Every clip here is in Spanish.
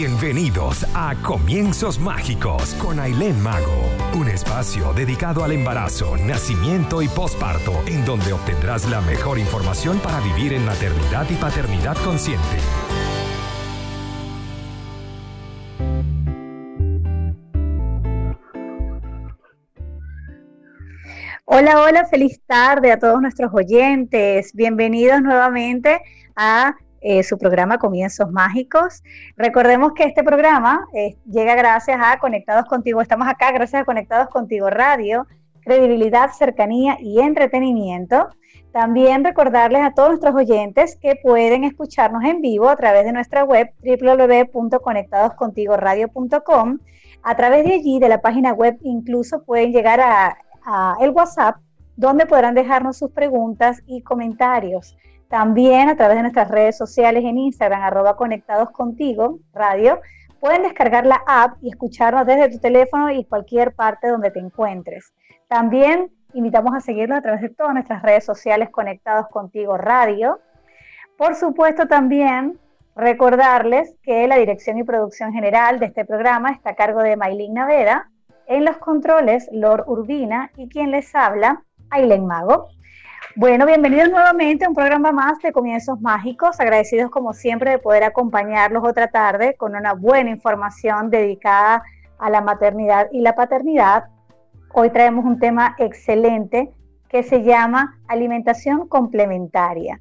Bienvenidos a Comienzos Mágicos con Aileen Mago, un espacio dedicado al embarazo, nacimiento y posparto, en donde obtendrás la mejor información para vivir en maternidad y paternidad consciente. Hola, hola, feliz tarde a todos nuestros oyentes. Bienvenidos nuevamente a eh, su programa Comienzos Mágicos. Recordemos que este programa eh, llega gracias a Conectados Contigo. Estamos acá gracias a Conectados Contigo Radio, credibilidad, cercanía y entretenimiento. También recordarles a todos nuestros oyentes que pueden escucharnos en vivo a través de nuestra web www.conectadoscontigoradio.com. A través de allí, de la página web, incluso pueden llegar a, a el WhatsApp, donde podrán dejarnos sus preguntas y comentarios. También a través de nuestras redes sociales en Instagram, arroba conectados radio, pueden descargar la app y escucharnos desde tu teléfono y cualquier parte donde te encuentres. También invitamos a seguirnos a través de todas nuestras redes sociales conectados contigo, radio. Por supuesto, también recordarles que la dirección y producción general de este programa está a cargo de Maylin Naveda, en los controles Lord Urbina y quien les habla, Aileen Mago. Bueno, bienvenidos nuevamente a un programa más de Comienzos Mágicos. Agradecidos como siempre de poder acompañarlos otra tarde con una buena información dedicada a la maternidad y la paternidad. Hoy traemos un tema excelente que se llama alimentación complementaria,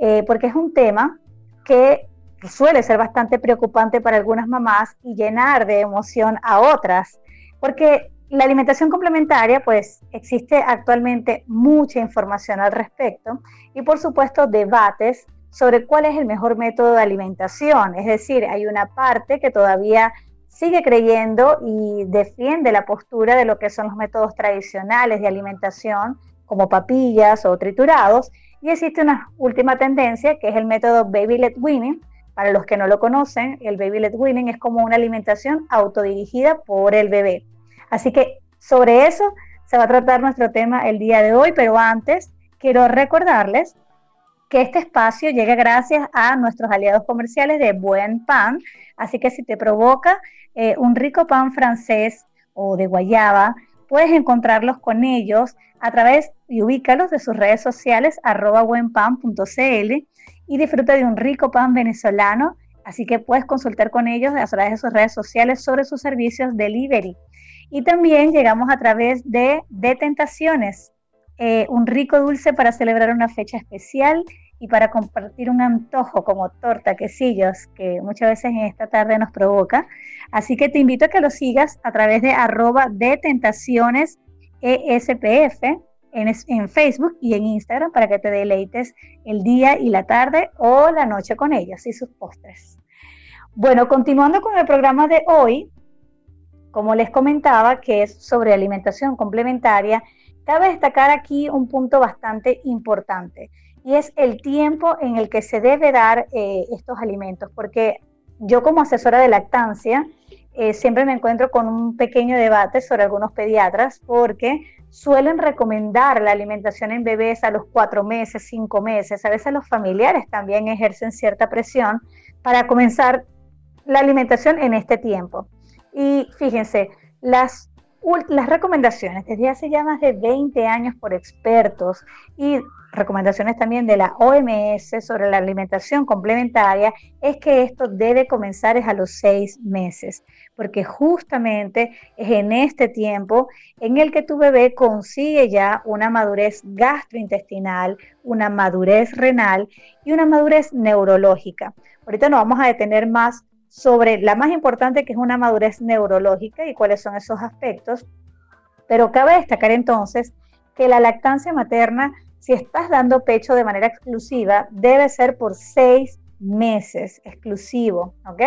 eh, porque es un tema que suele ser bastante preocupante para algunas mamás y llenar de emoción a otras, porque la alimentación complementaria, pues existe actualmente mucha información al respecto y por supuesto debates sobre cuál es el mejor método de alimentación. Es decir, hay una parte que todavía sigue creyendo y defiende la postura de lo que son los métodos tradicionales de alimentación, como papillas o triturados, y existe una última tendencia que es el método Baby Led Winning. Para los que no lo conocen, el Baby Led Winning es como una alimentación autodirigida por el bebé. Así que sobre eso se va a tratar nuestro tema el día de hoy, pero antes quiero recordarles que este espacio llega gracias a nuestros aliados comerciales de Buen Pan, así que si te provoca eh, un rico pan francés o de guayaba, puedes encontrarlos con ellos a través y ubícalos de sus redes sociales arroba buenpan.cl y disfruta de un rico pan venezolano, así que puedes consultar con ellos a través de sus redes sociales sobre sus servicios delivery. Y también llegamos a través de De Tentaciones, eh, un rico dulce para celebrar una fecha especial y para compartir un antojo como torta, quesillos, que muchas veces en esta tarde nos provoca. Así que te invito a que lo sigas a través de arroba de tentaciones ESPF en, en Facebook y en Instagram para que te deleites el día y la tarde o la noche con ellos y sus postres. Bueno, continuando con el programa de hoy, como les comentaba, que es sobre alimentación complementaria, cabe destacar aquí un punto bastante importante y es el tiempo en el que se debe dar eh, estos alimentos, porque yo como asesora de lactancia eh, siempre me encuentro con un pequeño debate sobre algunos pediatras porque suelen recomendar la alimentación en bebés a los cuatro meses, cinco meses. A veces los familiares también ejercen cierta presión para comenzar la alimentación en este tiempo. Y fíjense, las, recomendaciones desde hace ya más de 20 años por expertos y recomendaciones también de la OMS sobre la alimentación complementaria es que esto debe comenzar a los seis meses, porque justamente es en este tiempo en el que tu bebé consigue ya una madurez gastrointestinal, una madurez renal y una madurez neurológica. Ahorita nos vamos a detener más sobre la más importante que es una madurez neurológica y cuáles son esos aspectos. Pero cabe destacar entonces que la lactancia materna, si estás dando pecho de manera exclusiva, debe ser por seis meses exclusivo, ¿ok?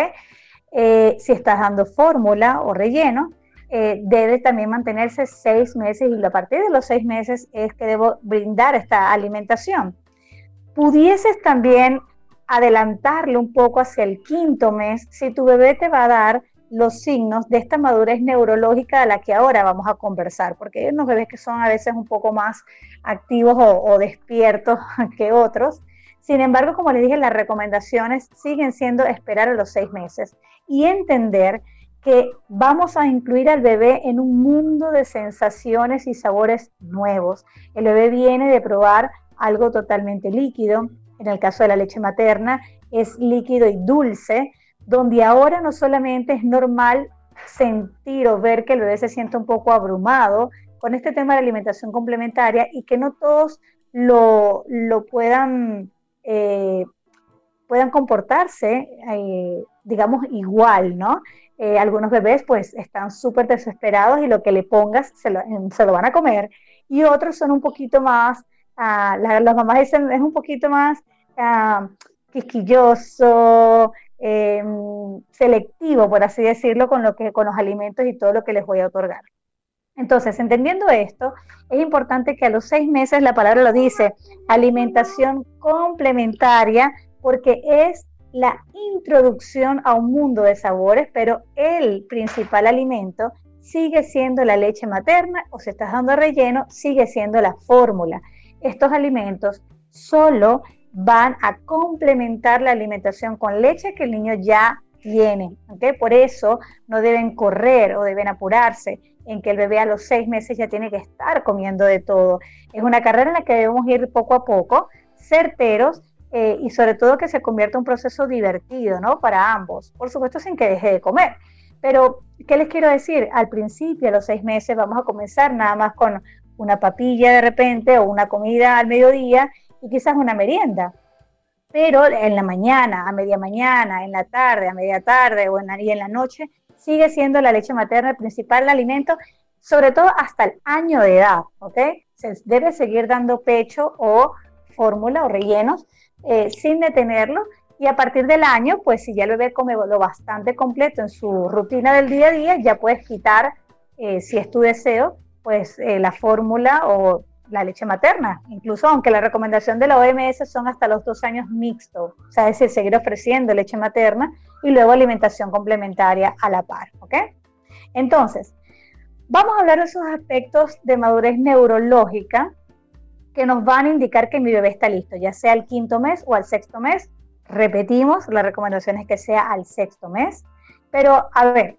Eh, si estás dando fórmula o relleno, eh, debe también mantenerse seis meses y a partir de los seis meses es que debo brindar esta alimentación. Pudieses también adelantarle un poco hacia el quinto mes si tu bebé te va a dar los signos de esta madurez neurológica de la que ahora vamos a conversar, porque hay unos bebés que son a veces un poco más activos o, despiertos que otros. Sin embargo, como les dije, las recomendaciones siguen siendo esperar a los seis meses y entender que vamos a incluir al bebé en un mundo de sensaciones y sabores nuevos. El bebé viene de probar algo totalmente líquido, en el caso de la leche materna es líquido y dulce, donde ahora no solamente es normal sentir o ver que el bebé se siente un poco abrumado con este tema de alimentación complementaria y que no todos lo, puedan, eh, puedan comportarse, eh, digamos, igual, ¿no? Eh, algunos bebés pues están súper desesperados y lo que le pongas se lo, se lo, van a comer y otros son un poquito más, ah, las mamás dicen es un poquito más ah, quisquilloso, em, selectivo, por así decirlo, con, lo que, con los alimentos y todo lo que les voy a otorgar. Entonces, entendiendo esto, es importante que a los seis meses, la palabra lo dice, alimentación complementaria, porque es la introducción a un mundo de sabores, pero el principal alimento sigue siendo la leche materna o si estás dando relleno, sigue siendo la fórmula. Estos alimentos solo van a complementar la alimentación con leche que el niño ya tiene. Por eso no deben correr o deben apurarse en que el bebé a los seis meses ya tiene que estar comiendo de todo. Es una carrera en la que debemos ir poco a poco, certeros eh, y sobre todo que se convierta en un proceso divertido, ¿no? Para ambos. Por supuesto, sin que deje de comer. Pero, ¿qué les quiero decir? Al principio, a los seis meses, vamos a comenzar nada más con una papilla de repente o una comida al mediodía y quizás una merienda. Pero en la mañana, a media mañana, en la tarde, a media tarde o en la, noche, sigue siendo la leche materna el principal alimento, sobre todo hasta el año de edad, ¿ok? Se debe seguir dando pecho o fórmula o rellenos eh, sin detenerlo y a partir del año, pues si ya el bebé come lo bastante completo en su rutina del día a día, ya puedes quitar, eh, si es tu deseo, pues eh, la fórmula o la leche materna, incluso aunque la recomendación de la OMS son hasta los dos años mixto, o sea, es decir, seguir ofreciendo leche materna y luego alimentación complementaria a la par, ¿ok? Entonces, vamos a hablar de esos aspectos de madurez neurológica que nos van a indicar que mi bebé está listo, ya sea al quinto mes o al sexto mes. Repetimos, la recomendación es que sea al sexto mes, pero a ver,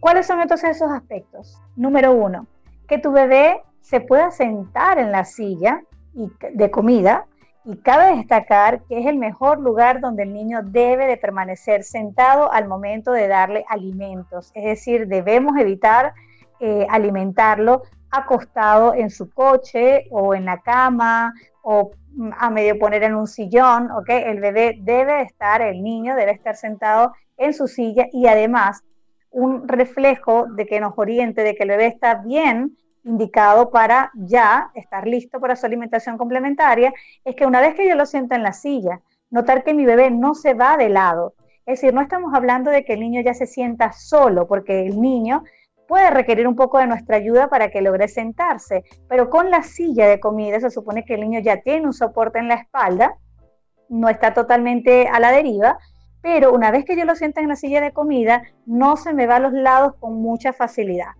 ¿cuáles son entonces esos aspectos? Número uno, que tu bebé se pueda sentar en la silla de comida y cabe destacar que es el mejor lugar donde el niño debe de permanecer sentado al momento de darle alimentos. Es decir, debemos evitar eh, alimentarlo acostado en su coche o en la cama o a medio poner en un sillón, ¿ok? El bebé debe estar, el niño debe estar sentado en su silla y además un reflejo de que nos oriente de que el bebé está bien indicado para ya estar listo para su alimentación complementaria, es que una vez que yo lo siento en la silla, notar que mi bebé no se va de lado. Es decir, no estamos hablando de que el niño ya se sienta solo, porque el niño puede requerir un poco de nuestra ayuda para que logre sentarse, pero con la silla de comida se supone que el niño ya tiene un soporte en la espalda, no está totalmente a la deriva, pero una vez que yo lo siento en la silla de comida, no se me va a los lados con mucha facilidad.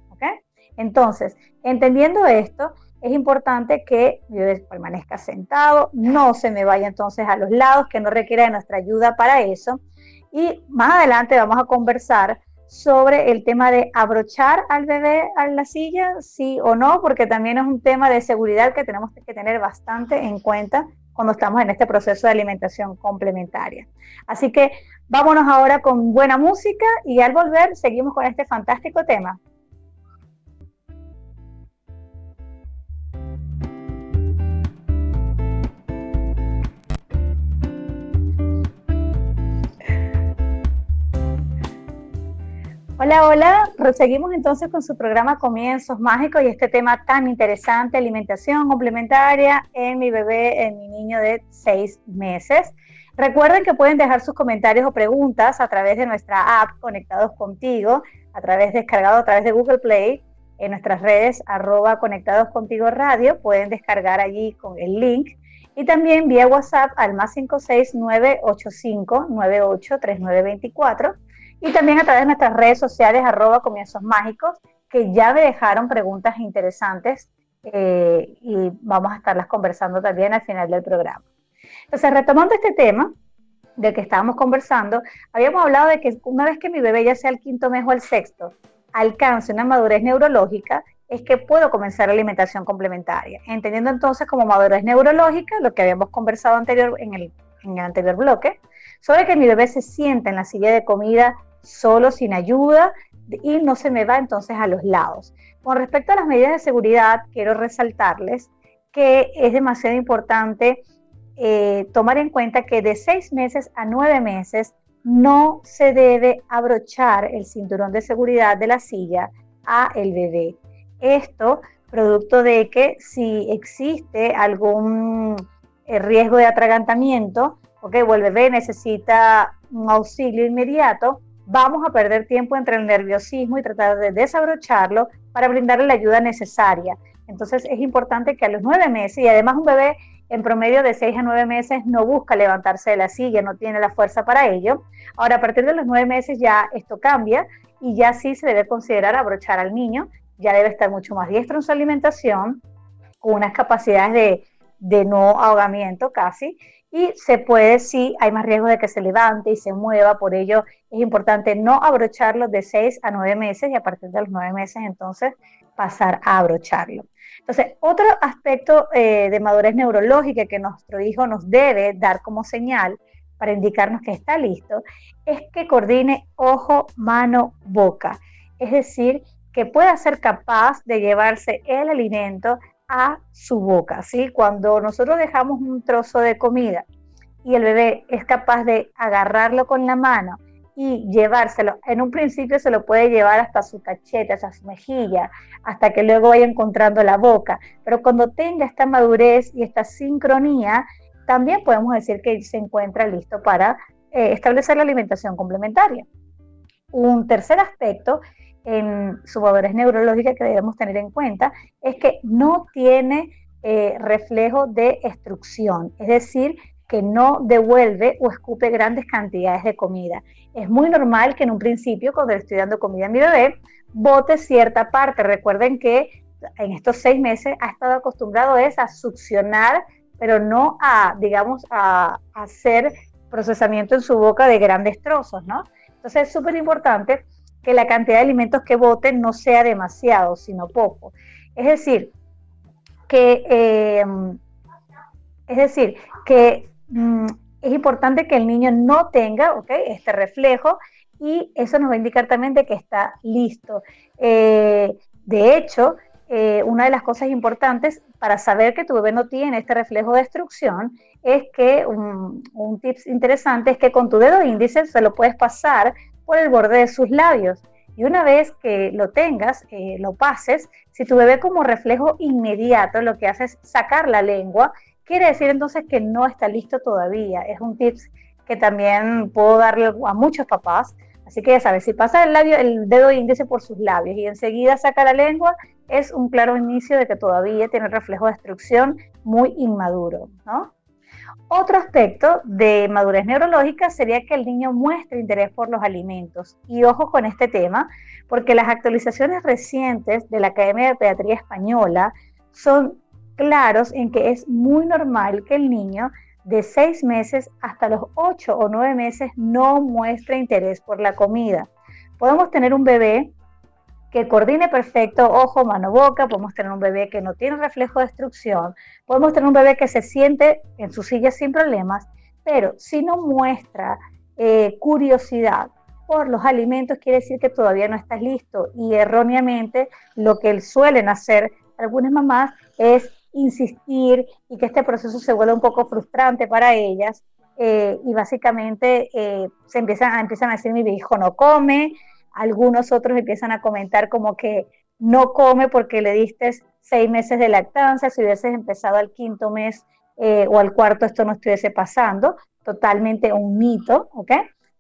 Entonces, entendiendo esto, es importante que yo permanezca sentado, no se me vaya entonces a los lados, que no requiera de nuestra ayuda para eso. Y más adelante vamos a conversar sobre el tema de abrochar al bebé a la silla, sí o no, porque también es un tema de seguridad que tenemos que tener bastante en cuenta cuando estamos en este proceso de alimentación complementaria. Así que vámonos ahora con buena música y al volver seguimos con este fantástico tema. Hola, hola. Proseguimos entonces con su programa Comienzos Mágicos y este tema tan interesante, alimentación complementaria en mi bebé, en mi niño de seis meses. Recuerden que pueden dejar sus comentarios o preguntas a través de nuestra app Conectados Contigo, a través descargado a través de Google Play, en nuestras redes arroba Conectados Contigo Radio, pueden descargar allí con el link y también vía WhatsApp al más 56985 983924 y también a través de nuestras redes sociales, arroba comienzos mágicos, que ya me dejaron preguntas interesantes eh, y vamos a estarlas conversando también al final del programa. Entonces, retomando este tema del que estábamos conversando, habíamos hablado de que una vez que mi bebé ya sea el quinto mes o el sexto, alcance una madurez neurológica, es que puedo comenzar la alimentación complementaria. Entendiendo entonces como madurez neurológica, lo que habíamos conversado anterior en el, en el anterior bloque, sobre que mi bebé se sienta en la silla de comida solo, sin ayuda, y no se me va entonces a los lados. Con respecto a las medidas de seguridad, quiero resaltarles que es demasiado importante eh, tomar en cuenta que de seis meses a nueve meses no se debe abrochar el cinturón de seguridad de la silla a el bebé. Esto producto de que si existe algún eh, riesgo de atragantamiento, okay, o el bebé necesita un auxilio inmediato, vamos a perder tiempo entre el nerviosismo y tratar de desabrocharlo para brindarle la ayuda necesaria. Entonces es importante que a los nueve meses, y además un bebé en promedio de seis a nueve meses no busca levantarse de la silla, no tiene la fuerza para ello. Ahora, a partir de los nueve meses ya esto cambia y ya sí se debe considerar abrochar al niño, ya debe estar mucho más diestro en su alimentación, con unas capacidades de, de no ahogamiento casi, y se puede, sí, hay más riesgo de que se levante y se mueva, por ello es importante no abrocharlo de 6 a 9 meses y a partir de los 9 meses entonces pasar a abrocharlo. Entonces, otro aspecto eh, de madurez neurológica que nuestro hijo nos debe dar como señal para indicarnos que está listo es que coordine ojo, mano, boca. Es decir, que pueda ser capaz de llevarse el alimento a su boca, ¿sí? Cuando nosotros dejamos un trozo de comida y el bebé es capaz de agarrarlo con la mano y llevárselo, en un principio se lo puede llevar hasta su cachete, hasta su mejilla, hasta que luego vaya encontrando la boca, pero cuando tenga esta madurez y esta sincronía, también podemos decir que se encuentra listo para eh, establecer la alimentación complementaria. Un tercer aspecto en su madurez neurológica que debemos tener en cuenta es que no tiene eh, reflejo de extrucción, es decir, que no devuelve o escupe grandes cantidades de comida. Es muy normal que en un principio, cuando le estoy dando comida a mi bebé, bote cierta parte. Recuerden que en estos seis meses ha estado acostumbrado es a succionar, pero no a, digamos, a, a hacer procesamiento en su boca de grandes trozos, ¿no? Entonces es súper importante que la cantidad de alimentos que boten no sea demasiado, sino poco. Es decir, que, eh, es decir, que mm, es importante que el niño no tenga este reflejo y eso nos va a indicar también de que está listo. Eh, de hecho, eh, una de las cosas importantes para saber que tu bebé no tiene este reflejo de destrucción es que un, un tips interesante es que con tu dedo índice se lo puedes pasar por el borde de sus labios. Y una vez que lo tengas, eh, lo pases, si tu bebé como reflejo inmediato lo que hace es sacar la lengua, quiere decir entonces que no está listo todavía. Es un tips que también puedo darle a muchos papás. Así que ya sabes, si pasa el, labio, el dedo índice por sus labios y enseguida saca la lengua, es un claro inicio de que todavía tiene reflejo de destrucción muy inmaduro, ¿no? Otro aspecto de madurez neurológica sería que el niño muestre interés por los alimentos. Y ojo con este tema, porque las actualizaciones recientes de la Academia de Pediatría Española son claros en que es muy normal que el niño de seis meses hasta los ocho o nueve meses no muestre interés por la comida. Podemos tener un bebé que coordine perfecto ojo, mano, boca, podemos tener un bebé que no tiene reflejo de destrucción, podemos tener un bebé que se siente en su silla sin problemas, pero si no muestra eh, curiosidad por los alimentos, quiere decir que todavía no estás listo y erróneamente lo que suelen hacer algunas mamás es insistir y que este proceso se vuelva un poco frustrante para ellas eh, y básicamente eh, se empiezan, empiezan a decir mi hijo no come, algunos otros empiezan a comentar como que no come porque le diste seis meses de lactancia, si hubieses empezado al quinto mes eh, o al cuarto esto no estuviese pasando, totalmente un mito, ¿ok?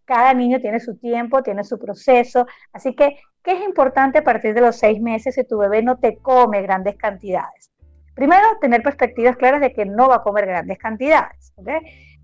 Cada niño tiene su tiempo, tiene su proceso, así que, ¿qué es importante a partir de los seis meses si tu bebé no te come grandes cantidades? Primero, tener perspectivas claras de que no va a comer grandes cantidades, ¿ok?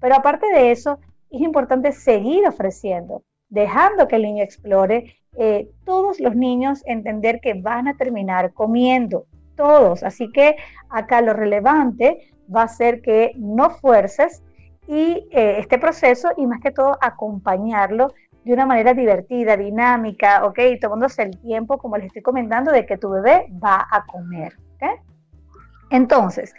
Pero aparte de eso, es importante seguir ofreciendo dejando que el niño explore, eh, todos los niños entender que van a terminar comiendo, todos. Así que acá lo relevante va a ser que no fuerces y eh, este proceso y más que todo acompañarlo de una manera divertida, dinámica, ¿ok? Tomándose el tiempo, como les estoy comentando, de que tu bebé va a comer, ¿ok? Entonces,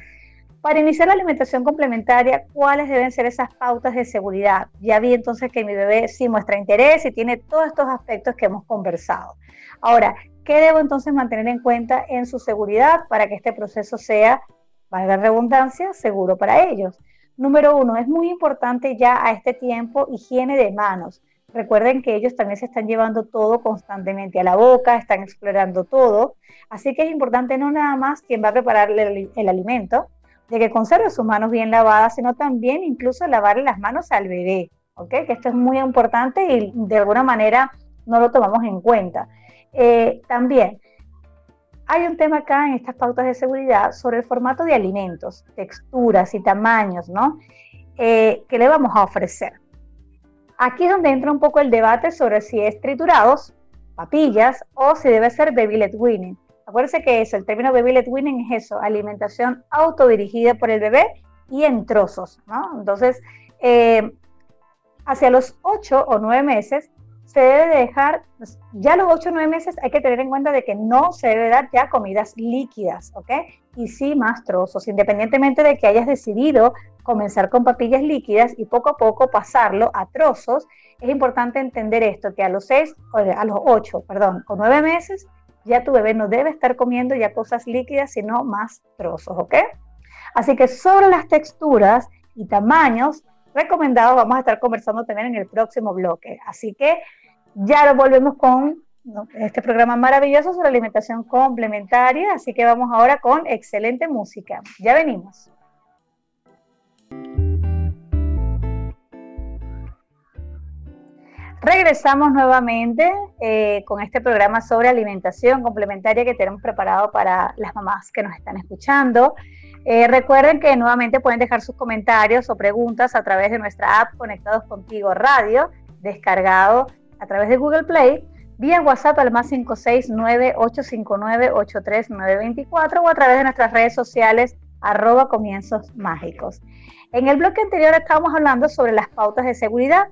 para iniciar la alimentación complementaria, ¿cuáles deben ser esas pautas de seguridad? Ya vi entonces que mi bebé sí muestra interés y tiene todos estos aspectos que hemos conversado. Ahora, ¿qué debo entonces mantener en cuenta en su seguridad para que este proceso sea, valga la redundancia, seguro para ellos? Número uno, es muy importante ya a este tiempo higiene de manos. Recuerden que ellos también se están llevando todo constantemente a la boca, están explorando todo. Así que es importante no nada más quien va a prepararle el, alimento, de que conserve sus manos bien lavadas, sino también incluso lavarle las manos al bebé, ¿ok? Que esto es muy importante y de alguna manera no lo tomamos en cuenta. Eh, también hay un tema acá en estas pautas de seguridad sobre el formato de alimentos, texturas y tamaños, ¿no? Eh, que le vamos a ofrecer. Aquí es donde entra un poco el debate sobre si es triturados, papillas o si debe ser baby led weaning. Acuérdense que eso, el término baby led weaning es eso, alimentación autodirigida por el bebé y en trozos, ¿no? Entonces, eh, hacia los 8 o 9 meses se debe dejar, pues, ya los 8 o 9 meses hay que tener en cuenta de que no se debe dar ya comidas líquidas, ¿ok? Y sí más trozos, independientemente de que hayas decidido comenzar con papillas líquidas y poco a poco pasarlo a trozos, es importante entender esto, que a los 6, a los 8, perdón, o 9 meses, ya tu bebé no debe estar comiendo ya cosas líquidas, sino más trozos, ¿ok? Así que sobre las texturas y tamaños recomendados vamos a estar conversando también en el próximo bloque. Así que ya lo volvemos con este programa maravilloso sobre alimentación complementaria, así que vamos ahora con excelente música. Ya venimos. Regresamos nuevamente eh, con este programa sobre alimentación complementaria que tenemos preparado para las mamás que nos están escuchando. Eh, recuerden que nuevamente pueden dejar sus comentarios o preguntas a través de nuestra app Conectados Contigo Radio, descargado a través de Google Play, vía WhatsApp al más 569-859-83924 o a través de nuestras redes sociales arroba comienzos mágicos. En el bloque anterior estábamos hablando sobre las pautas de seguridad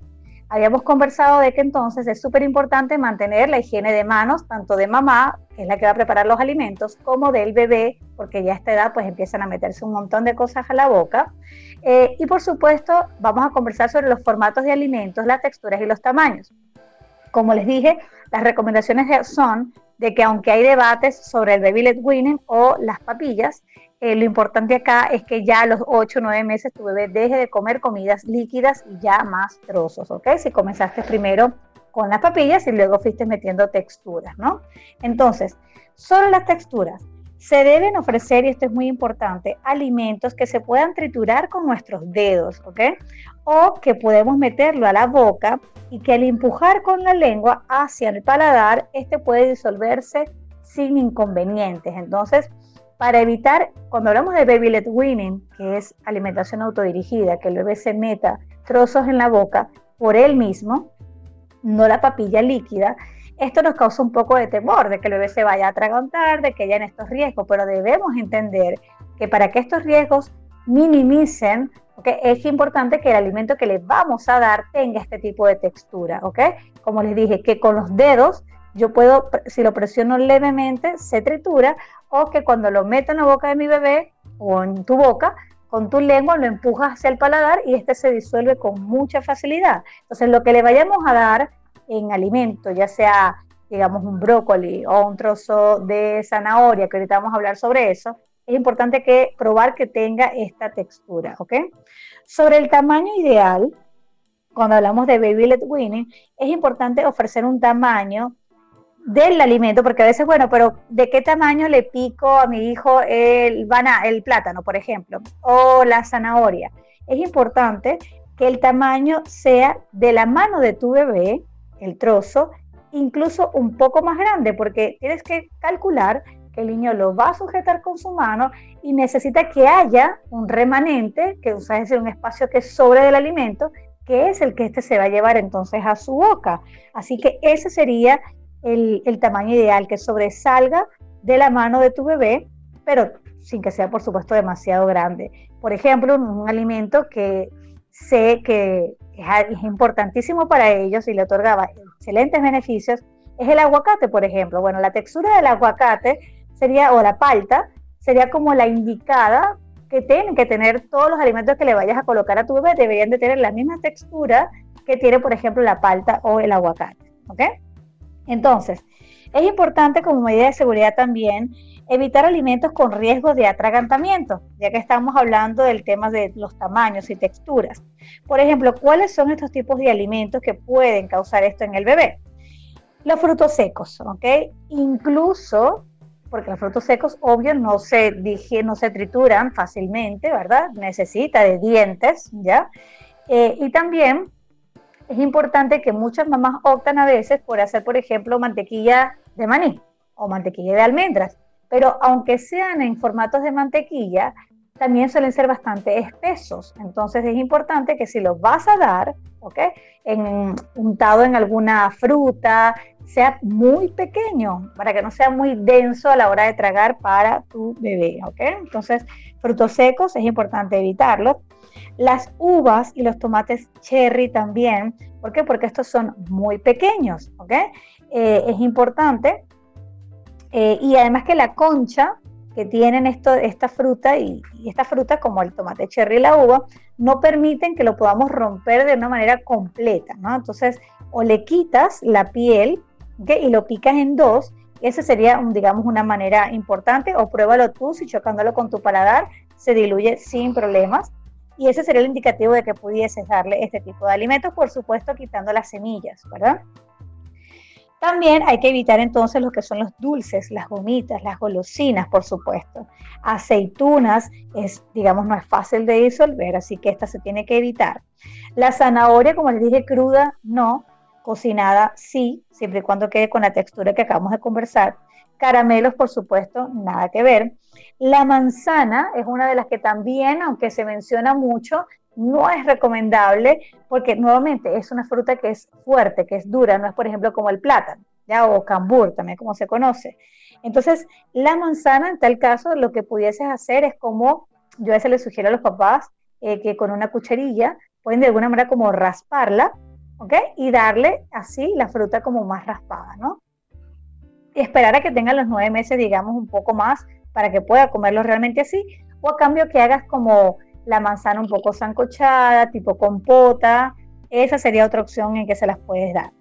habíamos conversado de que entonces es súper importante mantener la higiene de manos, tanto de mamá, que es la que va a preparar los alimentos, como del bebé, porque ya a esta edad pues empiezan a meterse un montón de cosas a la boca. Eh, y por supuesto vamos a conversar sobre los formatos de alimentos, las texturas y los tamaños. Como les dije, las recomendaciones son de que aunque hay debates sobre el baby led weaning o las papillas, eh, lo importante acá es que ya a los 8 o 9 meses tu bebé deje de comer comidas líquidas y ya más trozos, ¿ok? Si comenzaste primero con las papillas y luego fuiste metiendo texturas, ¿no? Entonces, solo las texturas. Se deben ofrecer, y esto es muy importante, alimentos que se puedan triturar con nuestros dedos, ¿ok? O que podemos meterlo a la boca y que al empujar con la lengua hacia el paladar, este puede disolverse sin inconvenientes. Entonces, para evitar, cuando hablamos de baby led weaning, que es alimentación autodirigida, que el bebé se meta trozos en la boca por él mismo, no la papilla líquida, esto nos causa un poco de temor de que el bebé se vaya a atragantar, de que haya en estos riesgos, pero debemos entender que para que estos riesgos minimicen, ¿okay? es importante que el alimento que le vamos a dar tenga este tipo de textura, ¿ok? Como les dije, que con los dedos yo puedo, si lo presiono levemente, se tritura, o que cuando lo meto en la boca de mi bebé o en tu boca, con tu lengua lo empujas hacia el paladar y este se disuelve con mucha facilidad. Entonces, lo que le vayamos a dar en alimento, ya sea, digamos, un brócoli o un trozo de zanahoria, que ahorita vamos a hablar sobre eso, es importante que probar que tenga esta textura, ¿ok? Sobre el tamaño ideal, cuando hablamos de baby led weaning, es importante ofrecer un tamaño del alimento, porque a veces, bueno, pero ¿de qué tamaño le pico a mi hijo el, el plátano, por ejemplo, o la zanahoria? Es importante que el tamaño sea de la mano de tu bebé, el trozo, incluso un poco más grande, porque tienes que calcular que el niño lo va a sujetar con su mano y necesita que haya un remanente, que es decir, un espacio que sobre del alimento, que es el que este se va a llevar entonces a su boca. Así que ese sería el, tamaño ideal, que sobresalga de la mano de tu bebé, pero sin que sea, por supuesto, demasiado grande. Por ejemplo, un, alimento que sé que es, importantísimo para ellos y le otorgaba excelentes beneficios, es el aguacate, por ejemplo. Bueno, la textura del aguacate sería, o la palta, sería como la indicada que tienen que tener todos los alimentos que le vayas a colocar a tu bebé, deberían de tener la misma textura que tiene, por ejemplo, la palta o el aguacate. ¿Ok? Entonces, es importante como medida de seguridad también evitar alimentos con riesgo de atragantamiento, ya que estamos hablando del tema de los tamaños y texturas. Por ejemplo, ¿cuáles son estos tipos de alimentos que pueden causar esto en el bebé? Los frutos secos, ¿ok? Incluso, porque los frutos secos, obvio, no se no se trituran fácilmente, ¿verdad? Necesita de dientes, ¿ya? Eh, y también es importante que muchas mamás optan a veces por hacer, por ejemplo, mantequilla de maní o mantequilla de almendras. Pero aunque sean en formatos de mantequilla, también suelen ser bastante espesos. Entonces es importante que si los vas a dar, ¿ok? En, untado en alguna fruta, sea muy pequeño, para que no sea muy denso a la hora de tragar para tu bebé, ¿ok? Entonces, frutos secos es importante evitarlos. Las uvas y los tomates cherry también, ¿por qué? Porque estos son muy pequeños, ¿ok? Eh, es importante. Eh, y además que la concha que tienen esto, esta fruta y, esta fruta como el tomate cherry y la uva no permiten que lo podamos romper de una manera completa, ¿no? Entonces, o le quitas la piel y lo picas en dos, esa sería, digamos, una manera importante, o pruébalo tú, si chocándolo con tu paladar se diluye sin problemas. Y ese sería el indicativo de que pudieses darle este tipo de alimentos, por supuesto, quitando las semillas, ¿verdad? También hay que evitar entonces lo que son los dulces, las gomitas, las golosinas, por supuesto. Aceitunas, es, digamos, no es fácil de disolver, así que esta se tiene que evitar. La zanahoria, como les dije, cruda, no. Cocinada, sí, siempre y cuando quede con la textura que acabamos de conversar. Caramelos, por supuesto, nada que ver. La manzana es una de las que también, aunque se menciona mucho, no es recomendable porque nuevamente es una fruta que es fuerte, que es dura, no es por ejemplo como el plátano, ¿ya? o cambur también como se conoce. Entonces, la manzana en tal caso lo que pudieses hacer es como, yo a veces le sugiero a los papás eh, que con una cucharilla pueden de alguna manera como rasparla, ¿ok? Y darle así la fruta como más raspada, ¿no? Y esperar a que tengan los nueve meses, digamos, un poco más para que pueda comerlo realmente así, o a cambio que hagas como la manzana un poco zancochada, tipo compota, esa sería otra opción en que se las puedes dar.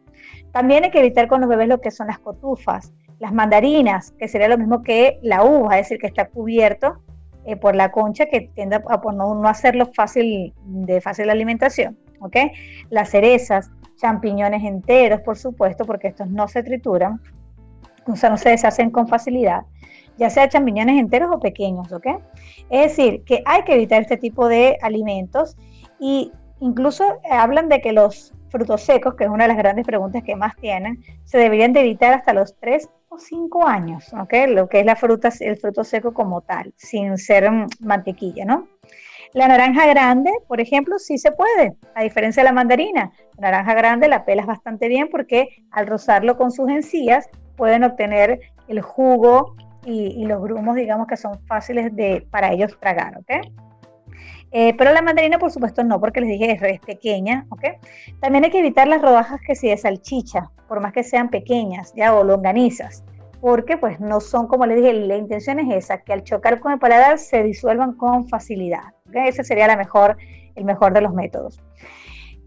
También hay que evitar con los bebés lo que son las cotufas, las mandarinas, que sería lo mismo que la uva, es decir, que está cubierto eh, por la concha, que tiende a no, no, hacerlo fácil, de fácil alimentación. ¿Ok? Las cerezas, champiñones enteros, por supuesto, porque estos no se trituran, o sea, no se deshacen con facilidad ya sea champiñones enteros o pequeños, ¿ok? Es decir, que hay que evitar este tipo de alimentos y incluso hablan de que los frutos secos, que es una de las grandes preguntas que más tienen, se deberían de evitar hasta los 3 o 5 años, ¿ok? Lo que es la fruta, el fruto seco como tal, sin ser mm, mantequilla, ¿no? La naranja grande, por ejemplo, sí se puede, a diferencia de la mandarina. La naranja grande la pelas bastante bien porque al rozarlo con sus encías pueden obtener el jugo y, los grumos, digamos que son fáciles de, para ellos tragar, ¿ok? Eh, pero la mandarina, por supuesto, no, porque les dije es pequeña, ¿ok? También hay que evitar las rodajas que sí de salchicha, por más que sean pequeñas, ya, o longanizas, porque pues no son, como les dije, la intención es esa, que al chocar con el paladar se disuelvan con facilidad, Ese sería la mejor, el mejor de los métodos.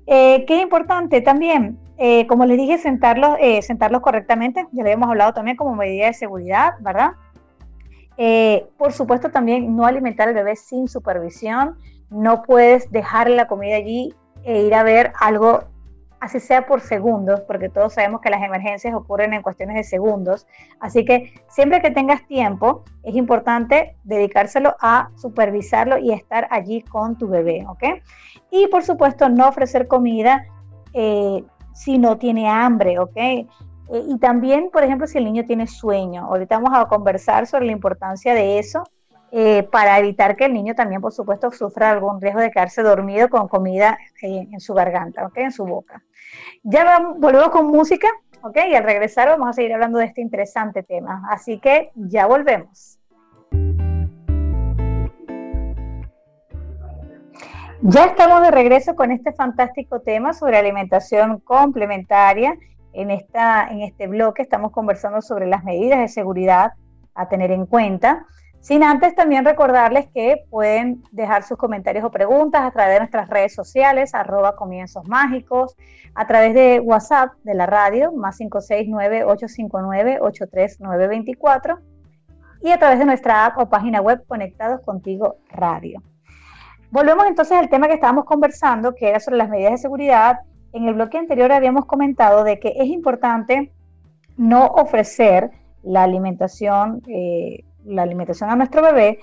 Eh, ¿Qué importante también? Eh, como les dije, sentarlos, sentarlos correctamente, ya lo habíamos hablado también como medida de seguridad, ¿verdad? Eh, por supuesto, también no alimentar al bebé sin supervisión. No puedes dejar la comida allí e ir a ver algo, así sea por segundos, porque todos sabemos que las emergencias ocurren en cuestiones de segundos. Así que siempre que tengas tiempo, es importante dedicárselo a supervisarlo y estar allí con tu bebé, ¿ok? Y por supuesto, no ofrecer comida eh, si no tiene hambre, ¿ok? Eh, y también, por ejemplo, si el niño tiene sueño. Ahorita vamos a conversar sobre la importancia de eso eh, para evitar que el niño también, por supuesto, sufra algún riesgo de quedarse dormido con comida eh, en su garganta, ¿ok? En su boca. Ya vamos, volvemos con música, ¿ok? Y al regresar vamos a seguir hablando de este interesante tema. Así que ya volvemos. Ya estamos de regreso con este fantástico tema sobre alimentación complementaria. En, esta, en este bloque estamos conversando sobre las medidas de seguridad a tener en cuenta. Sin antes también recordarles que pueden dejar sus comentarios o preguntas a través de nuestras redes sociales, arroba comienzos mágicos, a través de WhatsApp de la radio, más 569-859-83924, y a través de nuestra app o página web Conectados Contigo Radio. Volvemos entonces al tema que estábamos conversando, que era sobre las medidas de seguridad. En el bloque anterior habíamos comentado de que es importante no ofrecer la alimentación, eh, la alimentación a nuestro bebé,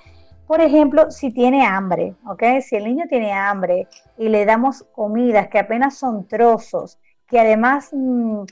por ejemplo, si tiene hambre, ¿ok? Si el niño tiene hambre y le damos comidas que apenas son trozos, que además mm,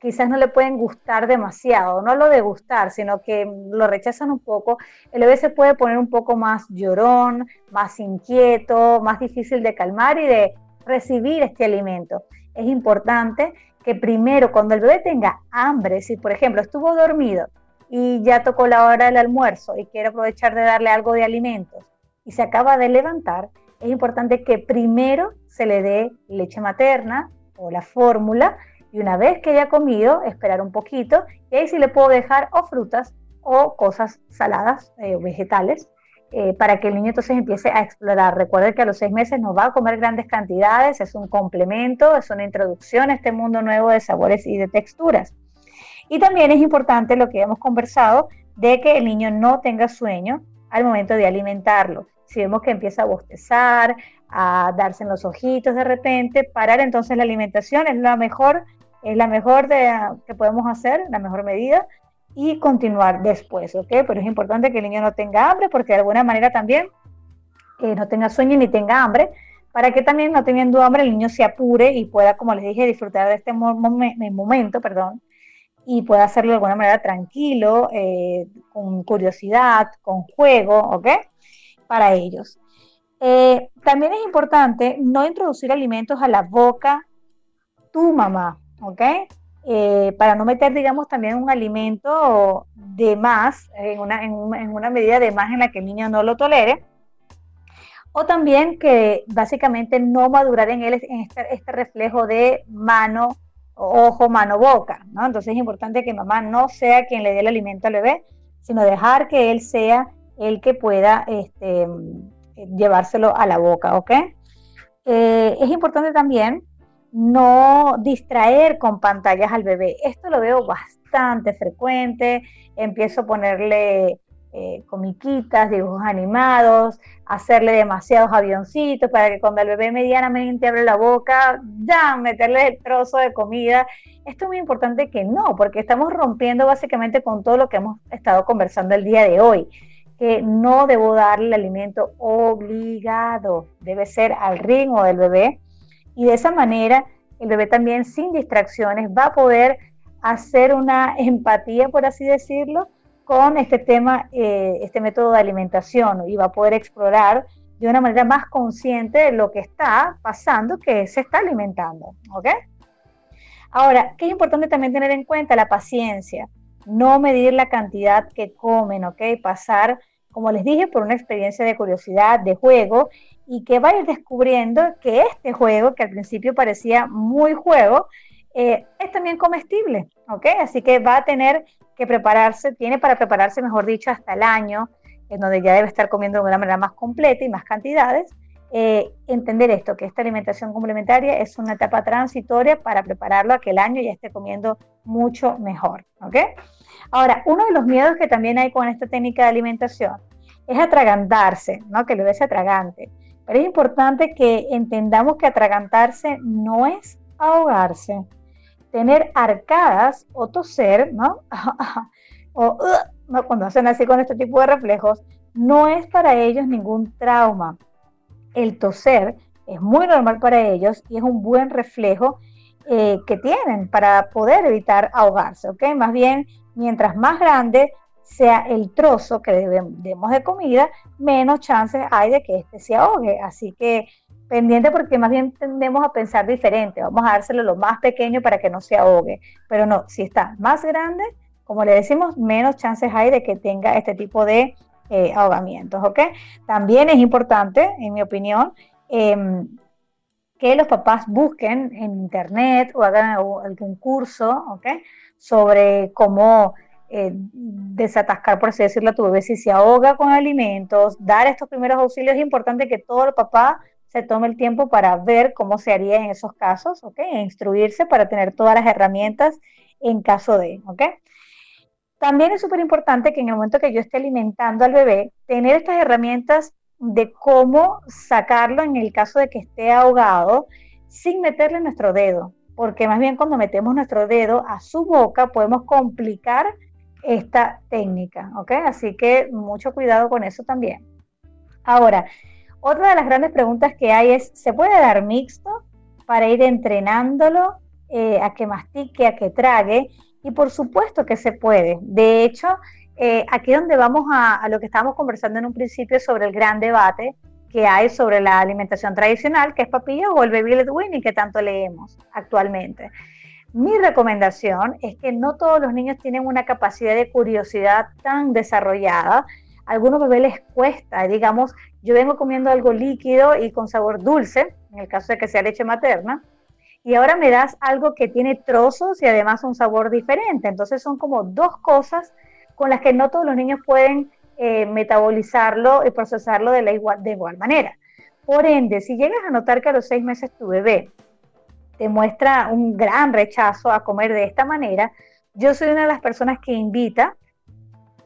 quizás no le pueden gustar demasiado, no lo de gustar, sino que lo rechazan un poco, el bebé se puede poner un poco más llorón, más inquieto, más difícil de calmar y de recibir este alimento. Es importante que primero, cuando el bebé tenga hambre, si por ejemplo estuvo dormido y ya tocó la hora del almuerzo y quiere aprovechar de darle algo de alimentos y se acaba de levantar, es importante que primero se le dé leche materna o la fórmula y una vez que haya comido, esperar un poquito y ahí sí le puedo dejar o frutas o cosas saladas, eh, vegetales, eh, para que el niño entonces empiece a explorar. Recuerde que a los seis meses no va a comer grandes cantidades, es un complemento, es una introducción a este mundo nuevo de sabores y de texturas. Y también es importante lo que hemos conversado de que el niño no tenga sueño al momento de alimentarlo. Si vemos que empieza a bostezar, a darse en los ojitos de repente, parar entonces la alimentación es la mejor es la mejor de, que podemos hacer, la mejor medida, y continuar después, ¿ok? Pero es importante que el niño no tenga hambre, porque de alguna manera también eh, no tenga sueño ni tenga hambre, para que también no teniendo hambre el niño se apure y pueda, como les dije, disfrutar de este momento, perdón, y pueda hacerlo de alguna manera tranquilo, eh, con curiosidad, con juego, ¿ok? Para ellos. Eh, también es importante no introducir alimentos a la boca tu mamá, ¿ok? Eh, para no meter, digamos, también un alimento de más, en una, en, una medida de más en la que el niño no lo tolere, o también que básicamente no madurar en él en este, este reflejo de mano, ojo, mano, boca, ¿no? Entonces es importante que mamá no sea quien le dé el alimento al bebé, sino dejar que él sea el que pueda este, llevárselo a la boca, ¿ok? Eh, es importante también no distraer con pantallas al bebé. Esto lo veo bastante frecuente. Empiezo a ponerle eh, comiquitas, dibujos animados, hacerle demasiados avioncitos para que cuando el bebé medianamente abre la boca, ya meterle el trozo de comida. Esto es muy importante que no, porque estamos rompiendo básicamente con todo lo que hemos estado conversando el día de hoy que no debo darle el alimento obligado, debe ser al ritmo del bebé y de esa manera el bebé también sin distracciones va a poder hacer una empatía, por así decirlo, con este tema, eh, este método de alimentación y va a poder explorar de una manera más consciente lo que está pasando, que se está alimentando. ¿Ok? Ahora, ¿qué es importante también tener en cuenta? La paciencia. No medir la cantidad que comen, ¿ok? Pasar, como les dije, por una experiencia de curiosidad, de juego y que va a ir descubriendo que este juego, que al principio parecía muy juego, eh, es también comestible, ¿ok? Así que va a tener que prepararse, tiene para prepararse, mejor dicho, hasta el año, en donde ya debe estar comiendo de una manera más completa y más cantidades. Eh, entender esto, que esta alimentación complementaria es una etapa transitoria para prepararlo a que el año ya esté comiendo mucho mejor, ¿ok? Ahora, uno de los miedos que también hay con esta técnica de alimentación es atragantarse, ¿no? Que lo ves atragante. Pero es importante que entendamos que atragantarse no es ahogarse. Tener arcadas o toser, ¿no? o cuando hacen así con este tipo de reflejos, no es para ellos ningún trauma. El toser es muy normal para ellos y es un buen reflejo eh, que tienen para poder evitar ahogarse, ¿ok? Más bien, mientras más grande, sea el trozo que demos de comida, menos chances hay de que éste se ahogue. Así que pendiente porque más bien tendemos a pensar diferente, vamos a dárselo lo más pequeño para que no se ahogue, pero no, si está más grande, como le decimos, menos chances hay de que tenga este tipo de eh, ahogamientos, ¿ok? También es importante, en mi opinión, em, que los papás busquen en internet o hagan algún curso, ¿ok? Sobre cómo eh, desatascar, por así decirlo, a tu bebé si se ahoga con alimentos, dar estos primeros auxilios. Es importante que todo el papá se tome el tiempo para ver cómo se haría en esos casos, ¿ok? E instruirse para tener todas las herramientas en caso de, ¿ok? También es súper importante que en el momento que yo esté alimentando al bebé, tener estas herramientas de cómo sacarlo en el caso de que esté ahogado sin meterle nuestro dedo, porque más bien cuando metemos nuestro dedo a su boca podemos complicar esta técnica, ¿ok? Así que mucho cuidado con eso también. Ahora, otra de las grandes preguntas que hay es, ¿se puede dar mixto para ir entrenándolo eh, a que mastique, a que trague? Y por supuesto que se puede. De hecho, eh, aquí donde vamos a, a, lo que estábamos conversando en un principio sobre el gran debate que hay sobre la alimentación tradicional, que es papilla o el baby led weaning que tanto leemos actualmente. Mi recomendación es que no todos los niños tienen una capacidad de curiosidad tan desarrollada. Algunos bebés les cuesta, digamos, yo vengo comiendo algo líquido y con sabor dulce, en el caso de que sea leche materna, y ahora me das algo que tiene trozos y además un sabor diferente. Entonces son como dos cosas con las que no todos los niños pueden eh, metabolizarlo y procesarlo de, la igual, de igual manera. Por ende, si llegas a notar que a los seis meses tu bebé te muestra un gran rechazo a comer de esta manera, yo soy una de las personas que invita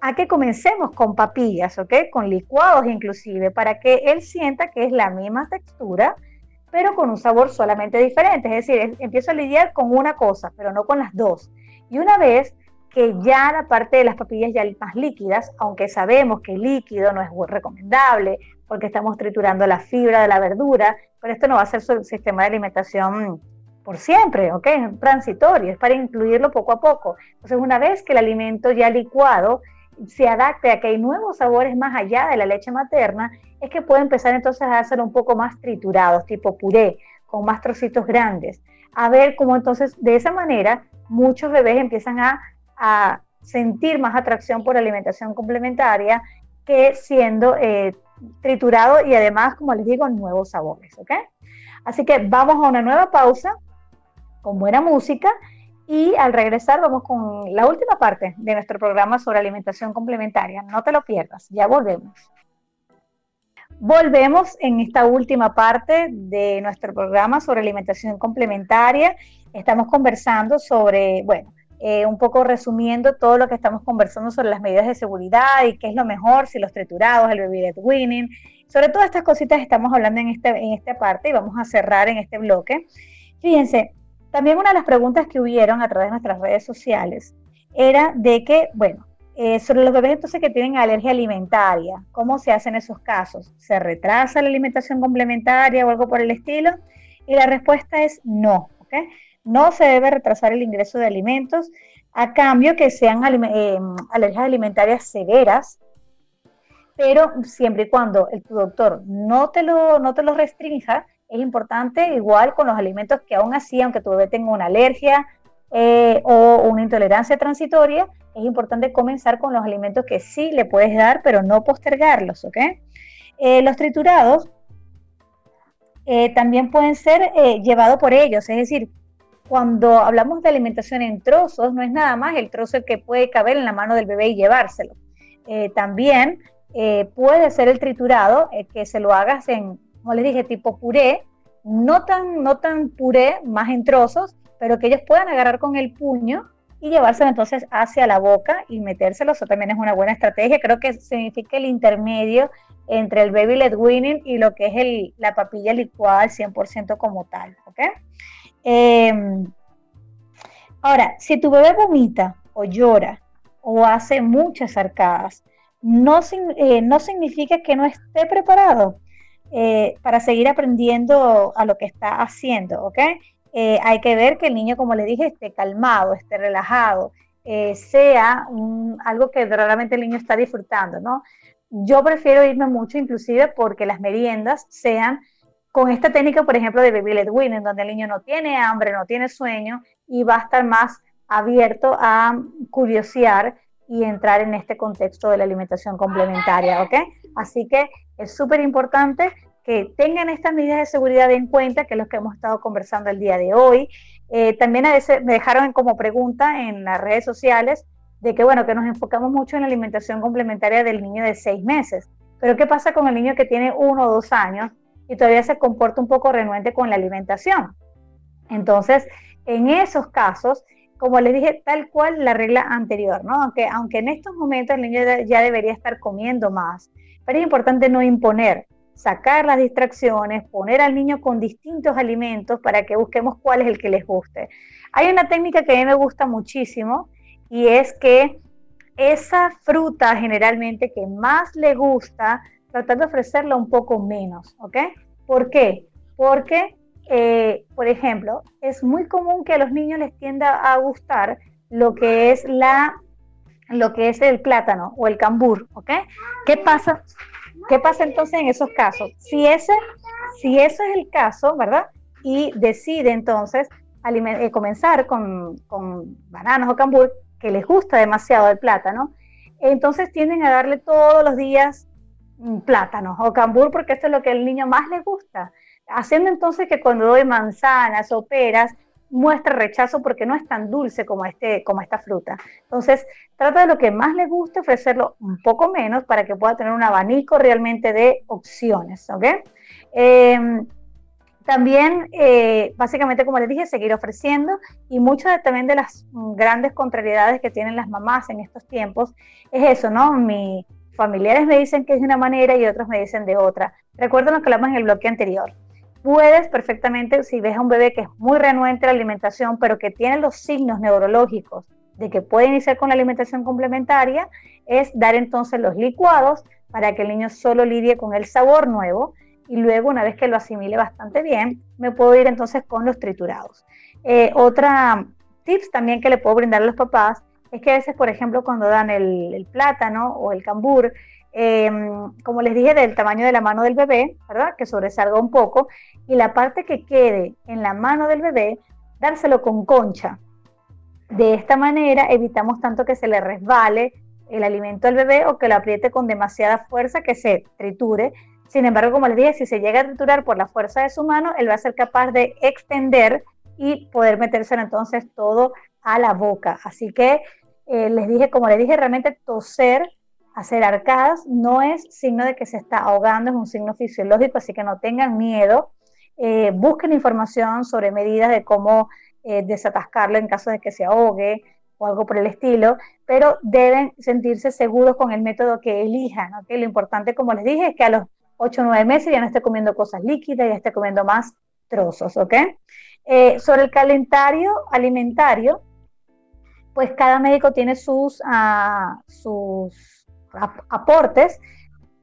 a que comencemos con papillas, ¿ok? Con licuados inclusive, para que él sienta que es la misma textura, pero con un sabor solamente diferente. Es decir, empiezo a lidiar con una cosa, pero no con las dos. Y una vez que ya la parte de las papillas ya más líquidas, aunque sabemos que líquido no es recomendable porque estamos triturando la fibra de la verdura, pero esto no va a ser su sistema de alimentación por siempre, ¿ok? Es transitorio, es para incluirlo poco a poco. Entonces, una vez que el alimento ya licuado se adapte a que hay nuevos sabores más allá de la leche materna, es que puede empezar entonces a ser un poco más triturados, tipo puré, con más trocitos grandes. A ver cómo entonces, de esa manera, muchos bebés empiezan a, a sentir más atracción por alimentación complementaria que siendo eh, triturado y además, como les digo, nuevos sabores, ¿ok? Así que vamos a una nueva pausa con buena música y al regresar vamos con la última parte de nuestro programa sobre alimentación complementaria. No te lo pierdas, ya volvemos. Volvemos en esta última parte de nuestro programa sobre alimentación complementaria. Estamos conversando sobre, bueno, eh, un poco resumiendo todo lo que estamos conversando sobre las medidas de seguridad y qué es lo mejor, si los triturados, el baby winning. Sobre todas estas cositas estamos hablando en, este, en esta parte y vamos a cerrar en este bloque. Fíjense, también una de las preguntas que hubieron a través de nuestras redes sociales era de que, bueno, eh, sobre los bebés entonces que tienen alergia alimentaria, ¿cómo se hace en esos casos? ¿Se retrasa la alimentación complementaria o algo por el estilo? Y la respuesta es no, ¿ok? No se debe retrasar el ingreso de alimentos a cambio que sean eh, alergias alimentarias severas, pero siempre y cuando el, tu doctor no te lo, no te lo restrinja es importante, igual con los alimentos que aún así, aunque tu bebé tenga una alergia eh, o una intolerancia transitoria, es importante comenzar con los alimentos que sí le puedes dar, pero no postergarlos, ¿ok? Eh, los triturados eh, también pueden ser llevados por ellos, es decir, cuando hablamos de alimentación en trozos, no es nada más el trozo que puede caber en la mano del bebé y llevárselo. también puede ser el triturado que se lo hagas en como les dije, tipo puré, no tan, no tan puré, más en trozos, pero que ellos puedan agarrar con el puño y llevárselo entonces hacia la boca y metérselo. Eso también es una buena estrategia. Creo que significa el intermedio entre el baby led weaning y lo que es el, la papilla licuada al 100% como tal. Em, ahora, si tu bebé vomita o llora o hace muchas arcadas, no, eh, no significa que no esté preparado eh, para seguir aprendiendo a lo que está haciendo, ¿ok? Eh, hay que ver que el niño, como le dije, esté calmado, esté relajado, eh, sea algo que realmente el niño está disfrutando, ¿no? Yo prefiero irme mucho, inclusive, porque las meriendas sean con esta técnica, por ejemplo, de baby led en donde el niño no tiene hambre, no tiene sueño y va a estar más abierto a curiosear y entrar en este contexto de la alimentación complementaria, ¿ok? Así que es súper importante que tengan estas medidas de seguridad en cuenta, que es lo que hemos estado conversando el día de hoy. Eh, también a veces me dejaron como pregunta en las redes sociales de que, bueno, que nos enfocamos mucho en la alimentación complementaria del niño de seis meses. Pero ¿qué pasa con el niño que tiene uno o dos años y todavía se comporta un poco renuente con la alimentación? Entonces, en esos casos, como les dije, tal cual la regla anterior, ¿no? Aunque, aunque en estos momentos el niño ya debería estar comiendo más, pero es importante no imponer, sacar las distracciones, poner al niño con distintos alimentos para que busquemos cuál es el que les guste. Hay una técnica que a mí me gusta muchísimo y es que esa fruta generalmente que más le gusta, tratar de ofrecerla un poco menos, ¿ok? ¿Por qué? Porque, eh, por ejemplo, es muy común que a los niños les tienda a gustar lo que es la lo que es el plátano o el cambur, ¿ok? ¿Qué pasa? ¿Qué pasa entonces en esos casos? Si ese, si ese es el caso, ¿verdad? Y decide entonces eh, comenzar con, con bananas o cambur, que les gusta demasiado el plátano, entonces tienden a darle todos los días mm, plátanos o cambur porque esto es lo que al niño más le gusta. Haciendo entonces que cuando doy manzanas o peras, muestra rechazo porque no es tan dulce como, este, como esta fruta. Entonces, trata de lo que más le guste, ofrecerlo un poco menos para que pueda tener un abanico realmente de opciones, ¿ok? Em, también, eh, básicamente, como les dije, seguir ofreciendo y muchas también de las grandes contrariedades que tienen las mamás en estos tiempos es eso, ¿no? Mis familiares me dicen que es de una manera y otros me dicen de otra. Recuerden lo que hablamos en el bloque anterior. Puedes perfectamente, si ves a un bebé que es muy renuente a la alimentación, pero que tiene los signos neurológicos de que puede iniciar con la alimentación complementaria, es dar entonces los licuados para que el niño solo lidie con el sabor nuevo y luego una vez que lo asimile bastante bien, me puedo ir entonces con los triturados. Eh, otra tips también que le puedo brindar a los papás es que a veces, por ejemplo, cuando dan el, plátano o el cambur, em, como les dije, del tamaño de la mano del bebé, ¿verdad? Que sobresalga un poco, y la parte que quede en la mano del bebé, dárselo con concha. De esta manera evitamos tanto que se le resbale el alimento al bebé o que lo apriete con demasiada fuerza que se triture, sin embargo, como les dije, si se llega a triturar por la fuerza de su mano, él va a ser capaz de extender y poder metérselo entonces todo a la boca. Así que eh, les dije, como les dije, realmente toser, hacer arcadas, no es signo de que se está ahogando, es un signo fisiológico, así que no tengan miedo. Eh, busquen información sobre medidas de cómo eh, desatascarlo en caso de que se ahogue o algo por el estilo, pero deben sentirse seguros con el método que elijan. Lo importante, como les dije, es que a los 8 o 9 meses ya no esté comiendo cosas líquidas, ya esté comiendo más trozos. Eh, sobre el calendario alimentario, pues cada médico tiene sus, ah, sus aportes.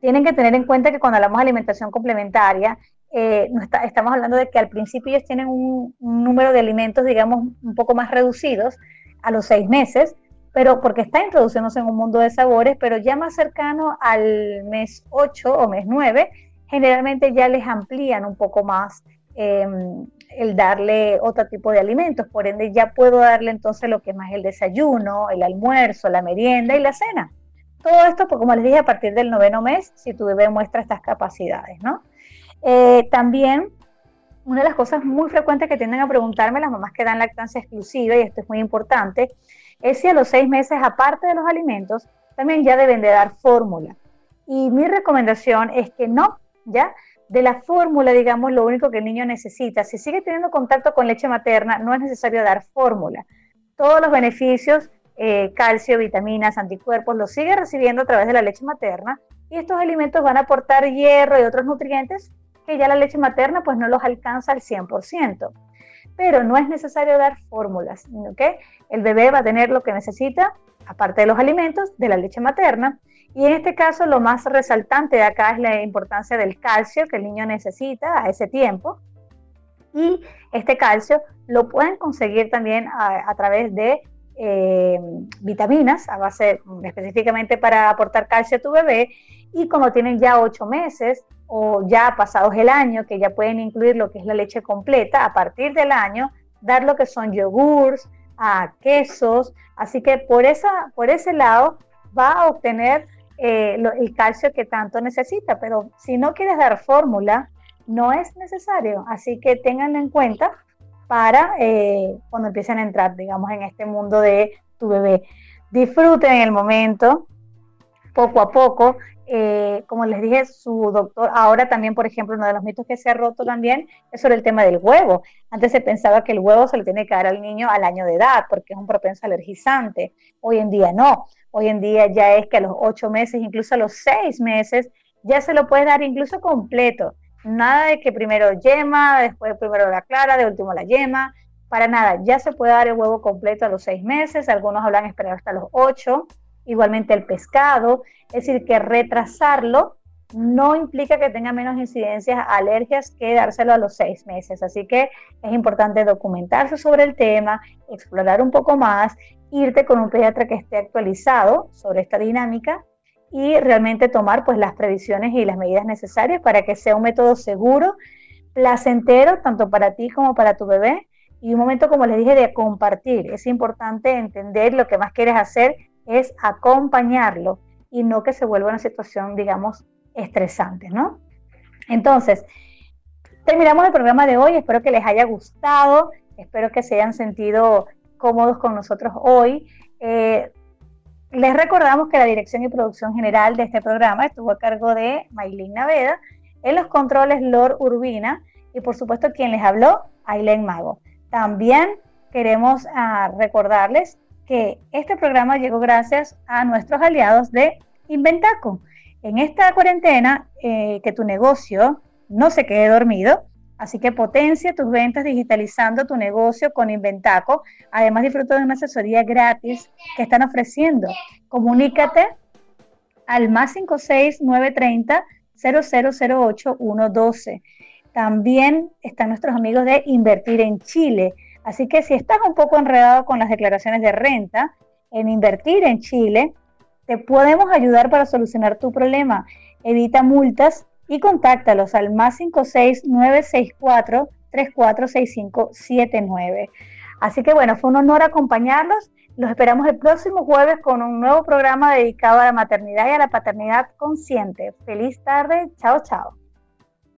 Tienen que tener en cuenta que cuando hablamos de alimentación complementaria, eh, estamos hablando de que al principio ellos tienen un, número de alimentos, digamos, un poco más reducidos a los seis meses, pero porque está introduciéndose en un mundo de sabores, pero ya más cercano al mes 8 o mes 9, generalmente ya les amplían un poco más em, el darle otro tipo de alimentos, por ende ya puedo darle entonces lo que es más el desayuno, el almuerzo, la merienda y la cena. Todo esto, pues, como les dije, a partir del noveno mes, si tu bebé muestra estas capacidades, ¿no? Eh, también, una de las cosas muy frecuentes que tienden a preguntarme las mamás que dan lactancia exclusiva, y esto es muy importante, es si a los seis meses, aparte de los alimentos, también ya deben de dar fórmula. Y mi recomendación es que no, ¿ya? De la fórmula, digamos, lo único que el niño necesita, si sigue teniendo contacto con leche materna, no es necesario dar fórmula. Todos los beneficios, eh, calcio, vitaminas, anticuerpos, los sigue recibiendo a través de la leche materna y estos alimentos van a aportar hierro y otros nutrientes que ya la leche materna pues no los alcanza al 100% pero no es necesario dar fórmulas, ¿ok? El bebé va a tener lo que necesita, aparte de los alimentos, de la leche materna. Y en este caso lo más resaltante de acá es la importancia del calcio que el niño necesita a ese tiempo. Y este calcio lo pueden conseguir también a, través de eh, vitaminas, a base específicamente para aportar calcio a tu bebé. Y como tienen ya ocho meses, o ya pasados el año, que ya pueden incluir lo que es la leche completa, a partir del año, dar lo que son yogurts, a quesos, así que por, esa, por ese lado va a obtener eh, el calcio que tanto necesita. Pero si no quieres dar fórmula, no es necesario. Así que ténganlo en cuenta para eh, cuando empiecen a entrar, digamos, en este mundo de tu bebé. Disfruten el momento, poco a poco. Eh, como les dije, su doctor, ahora también, por ejemplo, uno de los mitos que se ha roto también es sobre el tema del huevo. Antes se pensaba que el huevo se le tiene que dar al niño al año de edad porque es un propenso alergizante. Hoy en día no. Hoy en día ya es que a los ocho meses, incluso a los seis meses, ya se lo puede dar incluso completo. Nada de que primero yema, después primero la clara, de último la yema. Para nada, ya se puede dar el huevo completo a los seis meses. Algunos hablan esperar hasta los ocho igualmente el pescado, es decir, que retrasarlo no implica que tenga menos incidencias alergias que dárselo a los seis meses. Así que es importante documentarse sobre el tema, explorar un poco más, irte con un pediatra que esté actualizado sobre esta dinámica y realmente tomar pues las previsiones y las medidas necesarias para que sea un método seguro, placentero, tanto para ti como para tu bebé. Y un momento, como les dije, de compartir. Es importante entender lo que más quieres hacer es acompañarlo y no que se vuelva una situación, digamos, estresante, ¿no? Entonces, terminamos el programa de hoy, espero que les haya gustado, espero que se hayan sentido cómodos con nosotros hoy. Eh, les recordamos que la dirección y producción general de este programa estuvo a cargo de Maylin Naveda, en los controles Lor Urbina y por supuesto quien les habló, Aileen Mago. También queremos ah, recordarles que este programa llegó gracias a nuestros aliados de Inventaco. En esta cuarentena, eh, que tu negocio no se quede dormido, así que potencia tus ventas digitalizando tu negocio con Inventaco. Además, disfruta de una asesoría gratis que están ofreciendo. Comunícate al más 56930 0008 112. También están nuestros amigos de Invertir en Chile Así que si estás un poco enredado con las declaraciones de renta, en invertir en Chile, te podemos ayudar para solucionar tu problema. Evita multas y contáctalos al más 56964 346579. Así que bueno, fue un honor acompañarlos. Los esperamos el próximo jueves con un nuevo programa dedicado a la maternidad y a la paternidad consciente. Feliz tarde. Chao, chao.